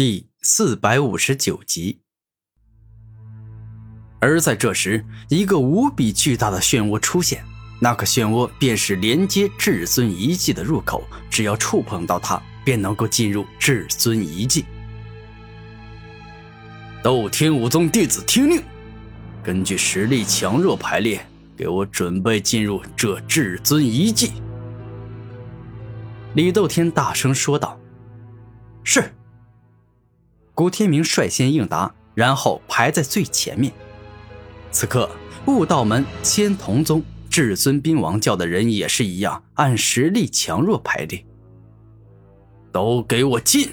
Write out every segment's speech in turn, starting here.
第四百五十九集。而在这时，一个无比巨大的漩涡出现，那个漩涡便是连接至尊遗迹的入口，只要触碰到它，便能够进入至尊遗迹。斗天武宗弟子听令，根据实力强弱排列，给我准备进入这至尊遗迹。李斗天大声说道：“是。”古天明率先应答，然后排在最前面。此刻，悟道门、千童宗、至尊兵王教的人也是一样，按实力强弱排列。都给我进！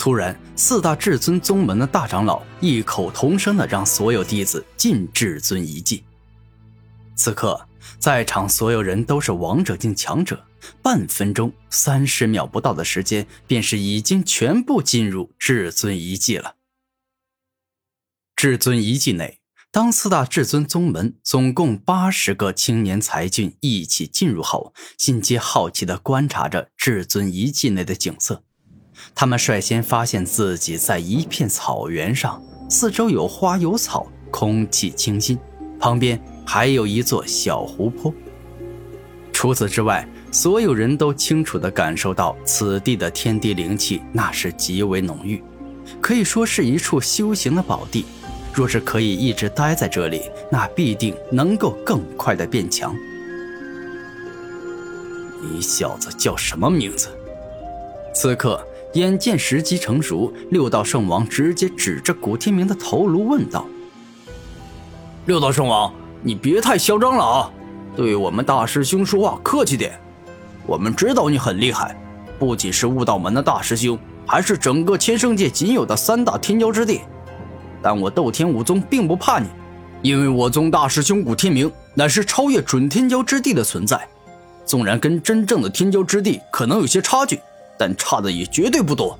突然，四大至尊宗门的大长老异口同声的让所有弟子进至尊遗迹。此刻，在场所有人都是王者境强者。半分钟、三十秒不到的时间，便是已经全部进入至尊遗迹了。至尊遗迹内，当四大至尊宗门总共八十个青年才俊一起进入后，心皆好奇地观察着至尊遗迹内的景色。他们率先发现自己在一片草原上，四周有花有草，空气清新，旁边还有一座小湖泊。除此之外，所有人都清楚地感受到此地的天地灵气，那是极为浓郁，可以说是一处修行的宝地。若是可以一直待在这里，那必定能够更快地变强。你小子叫什么名字？此刻，眼见时机成熟，六道圣王直接指着古天明的头颅问道：“六道圣王，你别太嚣张了啊！对我们大师兄说话客气点。”我们知道你很厉害，不仅是悟道门的大师兄，还是整个千圣界仅有的三大天骄之地。但我斗天武宗并不怕你，因为我宗大师兄古天明乃是超越准天骄之地的存在。纵然跟真正的天骄之地可能有些差距，但差的也绝对不多。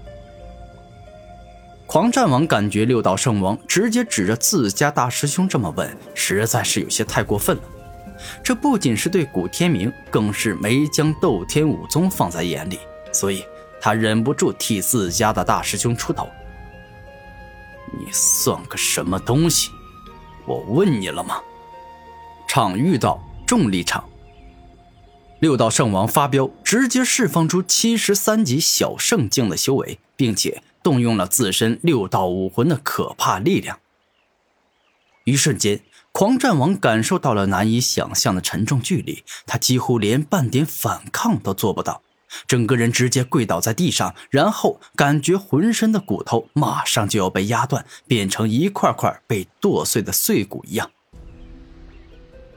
狂战王感觉六道圣王直接指着自家大师兄这么问，实在是有些太过分了。这不仅是对古天明，更是没将斗天武宗放在眼里，所以他忍不住替自家的大师兄出头。你算个什么东西？我问你了吗？场遇到重力场，六道圣王发飙，直接释放出七十三级小圣境的修为，并且动用了自身六道武魂的可怕力量。一瞬间。狂战王感受到了难以想象的沉重距离，他几乎连半点反抗都做不到，整个人直接跪倒在地上，然后感觉浑身的骨头马上就要被压断，变成一块块被剁碎的碎骨一样。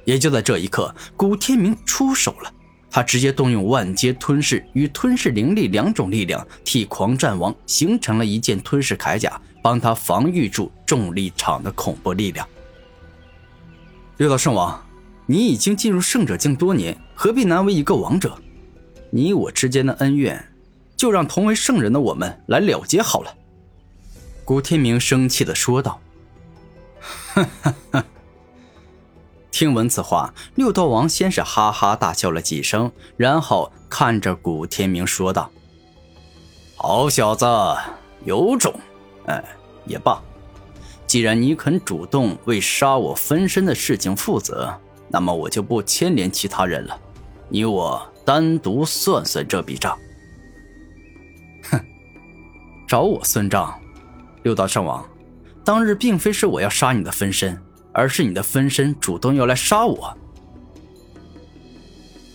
也就在这一刻，古天明出手了，他直接动用万阶吞噬与吞噬灵力两种力量，替狂战王形成了一件吞噬铠甲，帮他防御住重力场的恐怖力量。六道圣王，你已经进入圣者境多年，何必难为一个王者？你我之间的恩怨，就让同为圣人的我们来了结好了。”古天明生气的说道。哈哈哈！听闻此话，六道王先是哈哈大笑了几声，然后看着古天明说道：“好小子，有种！哎，也罢。”既然你肯主动为杀我分身的事情负责，那么我就不牵连其他人了，你我单独算算这笔账。哼，找我算账？六道圣王，当日并非是我要杀你的分身，而是你的分身主动要来杀我。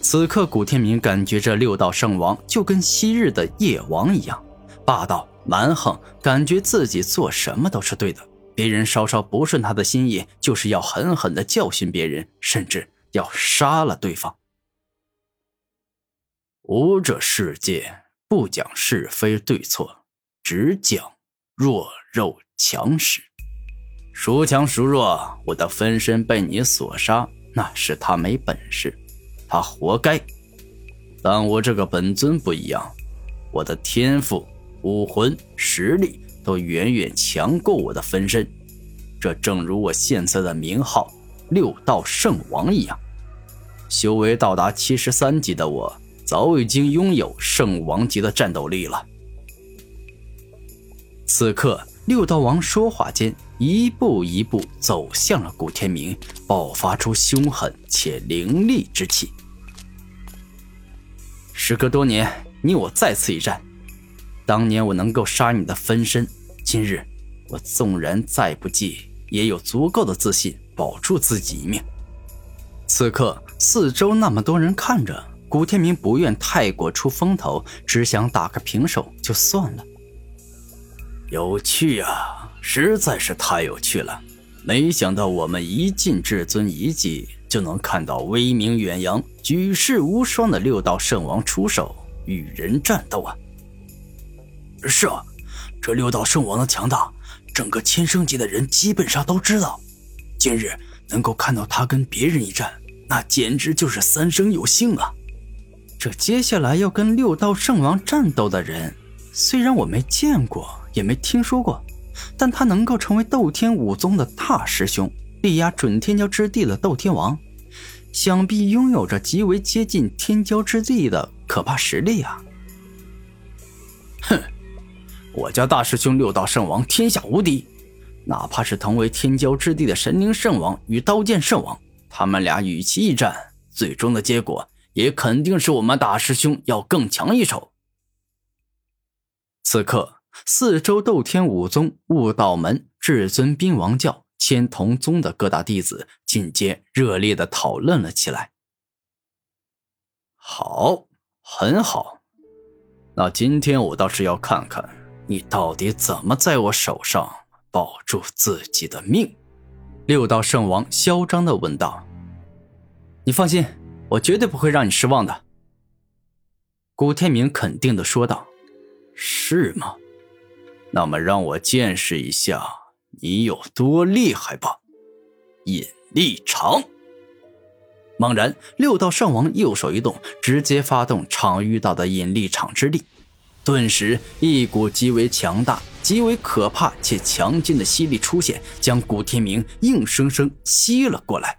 此刻，古天明感觉这六道圣王就跟昔日的夜王一样，霸道蛮横，感觉自己做什么都是对的。别人稍稍不顺他的心意，就是要狠狠的教训别人，甚至要杀了对方。武者世界不讲是非对错，只讲弱肉强食。孰强孰弱？我的分身被你所杀，那是他没本事，他活该。但我这个本尊不一样，我的天赋、武魂、实力。都远远强过我的分身，这正如我现在的名号六道圣王一样。修为到达七十三级的我，早已经拥有圣王级的战斗力了。此刻，六道王说话间，一步一步走向了古天明，爆发出凶狠且凌厉之气。时隔多年，你我再次一战，当年我能够杀你的分身，今日我纵然再不济，也有足够的自信保住自己一命。此刻，四周那么多人看着，古天明不愿太过出风头，只想打个平手就算了。有趣啊，实在是太有趣了！没想到我们一进至尊遗迹，就能看到威名远扬、举世无双的六道圣王出手与人战斗啊！是啊，这六道圣王的强大，整个千圣界的人基本上都知道。今日能够看到他跟别人一战，那简直就是三生有幸啊！这接下来要跟六道圣王战斗的人，虽然我没见过。也没听说过，但他能够成为斗天武宗的大师兄，力压准天骄之地的斗天王，想必拥有着极为接近天骄之地的可怕实力啊！哼，我家大师兄六道圣王天下无敌，哪怕是同为天骄之地的神灵圣王与刀剑圣王，他们俩与其一战，最终的结果也肯定是我们大师兄要更强一筹。此刻。四周斗天武宗、悟道门、至尊兵王教、千童宗的各大弟子进阶热烈的讨论了起来。好，很好，那今天我倒是要看看你到底怎么在我手上保住自己的命。六道圣王嚣张的问道：“你放心，我绝对不会让你失望的。”古天明肯定的说道：“是吗？”那么让我见识一下你有多厉害吧！引力场。猛然，六道圣王右手一动，直接发动场域道的引力场之力，顿时一股极为强大、极为可怕且强劲的吸力出现，将古天明硬生生吸了过来。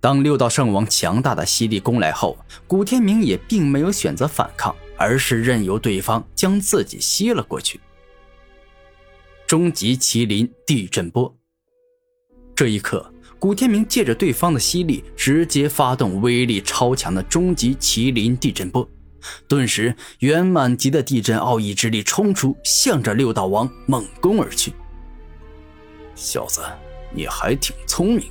当六道圣王强大的吸力攻来后，古天明也并没有选择反抗。而是任由对方将自己吸了过去。终极麒麟地震波。这一刻，古天明借着对方的吸力，直接发动威力超强的终极麒麟地震波，顿时圆满级的地震奥义之力冲出，向着六道王猛攻而去。小子，你还挺聪明，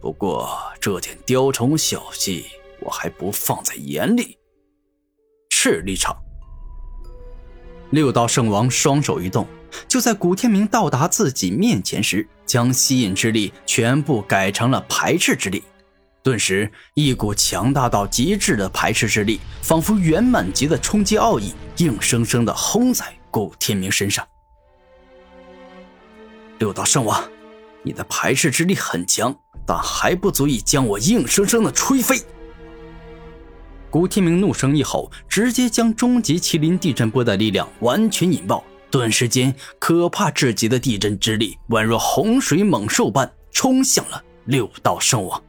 不过这点雕虫小技，我还不放在眼里。赤力场，六道圣王双手一动，就在古天明到达自己面前时，将吸引之力全部改成了排斥之力。顿时，一股强大到极致的排斥之力，仿佛圆满级的冲击奥义，硬生生的轰在古天明身上。六道圣王，你的排斥之力很强，但还不足以将我硬生生的吹飞。古天明怒声一吼，直接将终极麒麟地震波的力量完全引爆，顿时间，可怕至极的地震之力宛若洪水猛兽般冲向了六道圣王。